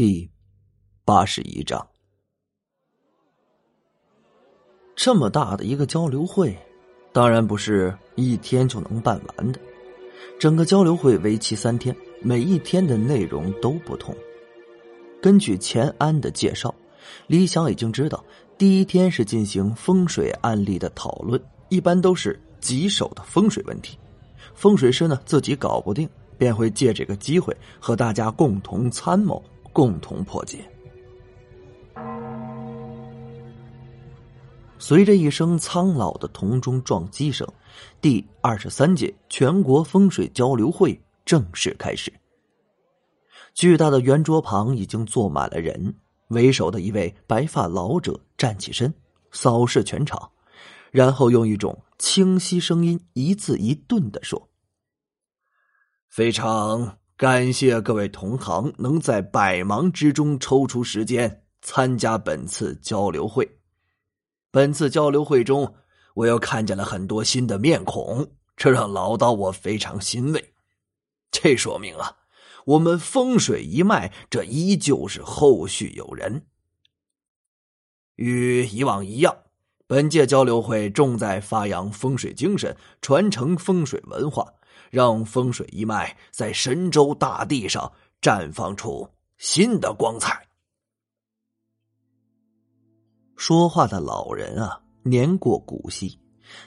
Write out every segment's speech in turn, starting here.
第八十一章，这么大的一个交流会，当然不是一天就能办完的。整个交流会为期三天，每一天的内容都不同。根据钱安的介绍，李想已经知道，第一天是进行风水案例的讨论，一般都是棘手的风水问题，风水师呢自己搞不定。便会借这个机会和大家共同参谋，共同破解。随着一声苍老的铜钟撞击声，第二十三届全国风水交流会正式开始。巨大的圆桌旁已经坐满了人，为首的一位白发老者站起身，扫视全场，然后用一种清晰声音一字一顿的说。非常感谢各位同行能在百忙之中抽出时间参加本次交流会。本次交流会中，我又看见了很多新的面孔，这让老道我非常欣慰。这说明啊，我们风水一脉这依旧是后续有人。与以往一样，本届交流会重在发扬风水精神，传承风水文化。让风水一脉在神州大地上绽放出新的光彩。说话的老人啊，年过古稀，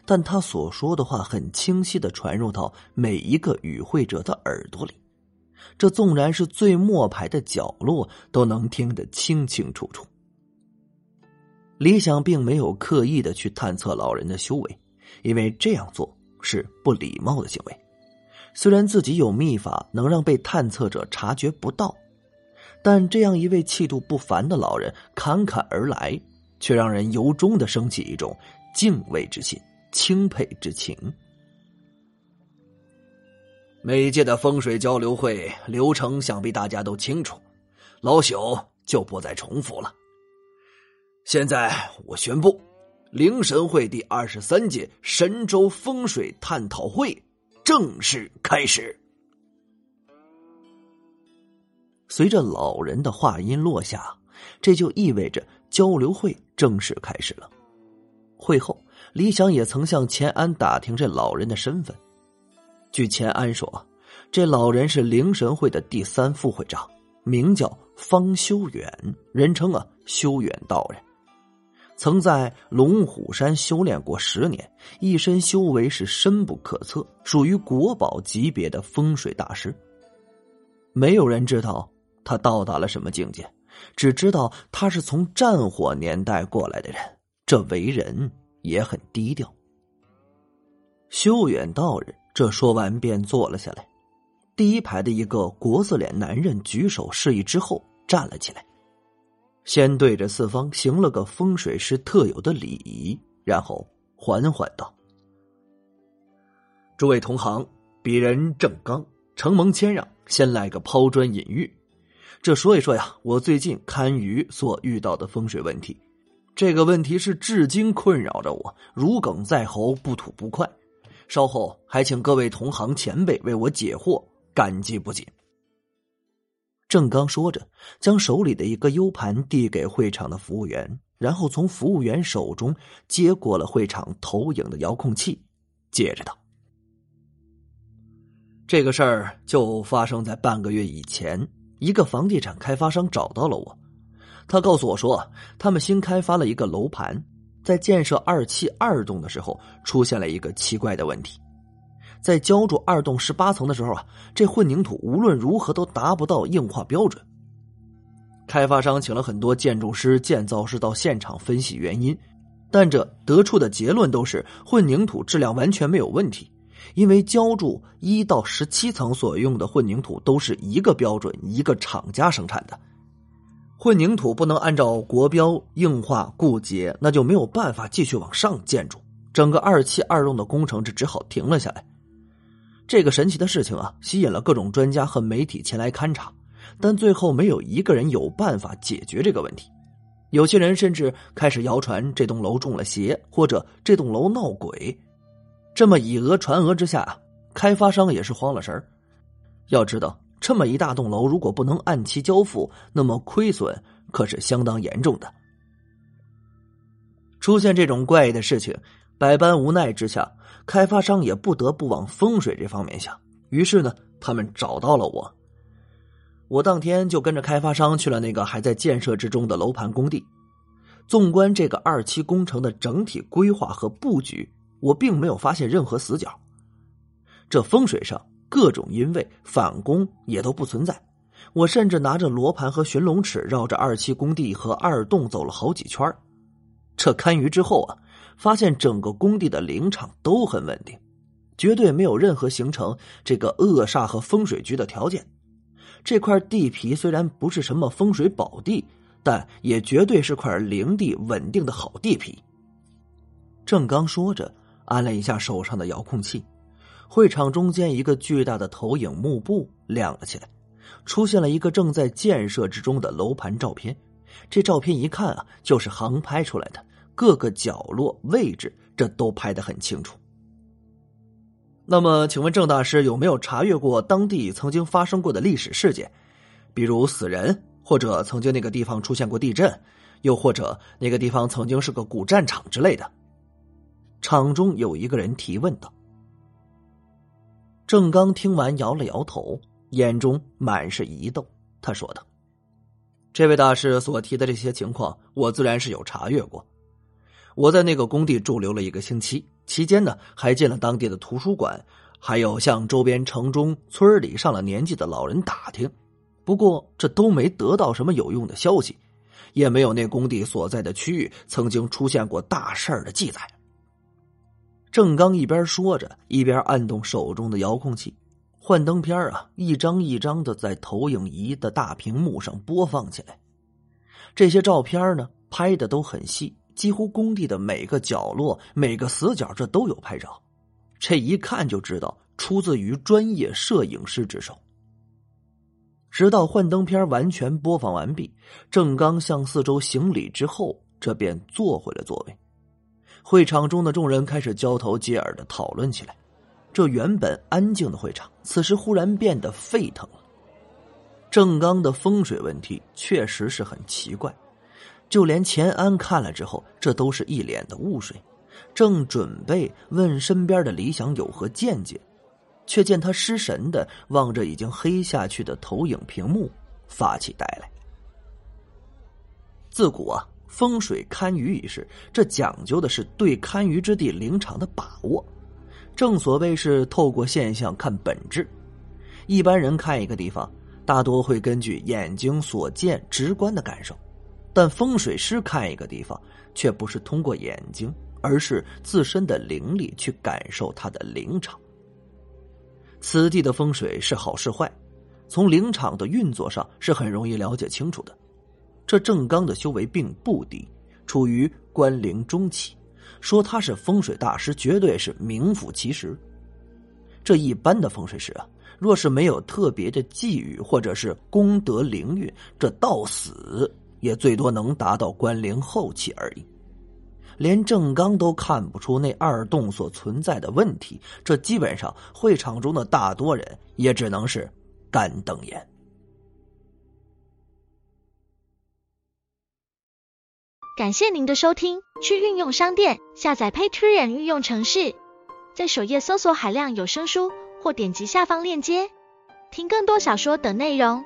但他所说的话很清晰的传入到每一个与会者的耳朵里，这纵然是最末排的角落都能听得清清楚楚。李想并没有刻意的去探测老人的修为，因为这样做是不礼貌的行为。虽然自己有秘法能让被探测者察觉不到，但这样一位气度不凡的老人侃侃而来，却让人由衷的升起一种敬畏之心、钦佩之情。每一届的风水交流会流程想必大家都清楚，老朽就不再重复了。现在我宣布，灵神会第二十三届神州风水探讨会。正式开始。随着老人的话音落下，这就意味着交流会正式开始了。会后，李想也曾向钱安打听这老人的身份。据钱安说，这老人是灵神会的第三副会长，名叫方修远，人称啊修远道人。曾在龙虎山修炼过十年，一身修为是深不可测，属于国宝级别的风水大师。没有人知道他到达了什么境界，只知道他是从战火年代过来的人，这为人也很低调。修远道人这说完便坐了下来，第一排的一个国字脸男人举手示意之后站了起来。先对着四方行了个风水师特有的礼仪，然后缓缓道：“诸位同行，鄙人郑刚，承蒙谦让，先来个抛砖引玉。这说一说呀，我最近堪舆所遇到的风水问题。这个问题是至今困扰着我，如鲠在喉，不吐不快。稍后还请各位同行前辈为我解惑，感激不尽。”郑刚说着，将手里的一个 U 盘递给会场的服务员，然后从服务员手中接过了会场投影的遥控器，接着道：“这个事儿就发生在半个月以前，一个房地产开发商找到了我，他告诉我说，他们新开发了一个楼盘，在建设二期二栋的时候，出现了一个奇怪的问题。”在浇筑二栋十八层的时候啊，这混凝土无论如何都达不到硬化标准。开发商请了很多建筑师、建造师到现场分析原因，但这得出的结论都是混凝土质量完全没有问题。因为浇筑一到十七层所用的混凝土都是一个标准、一个厂家生产的，混凝土不能按照国标硬化固结，那就没有办法继续往上建筑。整个二期二栋的工程就只好停了下来。这个神奇的事情啊，吸引了各种专家和媒体前来勘察，但最后没有一个人有办法解决这个问题。有些人甚至开始谣传这栋楼中了邪，或者这栋楼闹鬼。这么以讹传讹之下，开发商也是慌了神要知道，这么一大栋楼，如果不能按期交付，那么亏损可是相当严重的。出现这种怪异的事情，百般无奈之下，开发商也不得不往风水这方面想。于是呢，他们找到了我。我当天就跟着开发商去了那个还在建设之中的楼盘工地。纵观这个二期工程的整体规划和布局，我并没有发现任何死角。这风水上各种阴位、反攻也都不存在。我甚至拿着罗盘和寻龙尺，绕着二期工地和二栋走了好几圈。这堪舆之后啊，发现整个工地的灵场都很稳定，绝对没有任何形成这个恶煞和风水局的条件。这块地皮虽然不是什么风水宝地。但也绝对是块灵地，稳定的好地皮。郑刚说着，按了一下手上的遥控器，会场中间一个巨大的投影幕布亮了起来，出现了一个正在建设之中的楼盘照片。这照片一看啊，就是航拍出来的，各个角落位置这都拍得很清楚。那么，请问郑大师有没有查阅过当地曾经发生过的历史事件，比如死人？或者曾经那个地方出现过地震，又或者那个地方曾经是个古战场之类的。场中有一个人提问道。郑刚听完摇了摇头，眼中满是疑窦。他说道：“这位大师所提的这些情况，我自然是有查阅过。我在那个工地驻留了一个星期，期间呢，还进了当地的图书馆，还有向周边城中村里上了年纪的老人打听。”不过，这都没得到什么有用的消息，也没有那工地所在的区域曾经出现过大事儿的记载。郑刚一边说着，一边按动手中的遥控器，幻灯片啊，一张一张的在投影仪的大屏幕上播放起来。这些照片呢，拍的都很细，几乎工地的每个角落、每个死角，这都有拍照。这一看就知道，出自于专业摄影师之手。直到幻灯片完全播放完毕，郑刚向四周行礼之后，这便坐回了座位。会场中的众人开始交头接耳的讨论起来。这原本安静的会场，此时忽然变得沸腾了。郑刚的风水问题确实是很奇怪，就连钱安看了之后，这都是一脸的雾水，正准备问身边的李想有何见解。却见他失神的望着已经黑下去的投影屏幕，发起呆来。自古啊，风水堪舆一事，这讲究的是对堪舆之地灵场的把握。正所谓是透过现象看本质。一般人看一个地方，大多会根据眼睛所见直观的感受，但风水师看一个地方，却不是通过眼睛，而是自身的灵力去感受它的灵场。此地的风水是好是坏，从灵场的运作上是很容易了解清楚的。这郑刚的修为并不低，处于关灵中期，说他是风水大师，绝对是名副其实。这一般的风水师啊，若是没有特别的寄语或者是功德灵运，这到死也最多能达到关灵后期而已。连郑刚都看不出那二洞所存在的问题，这基本上会场中的大多人也只能是干瞪眼。感谢您的收听，去运用商店下载 Patreon 运用城市，在首页搜索海量有声书，或点击下方链接听更多小说等内容。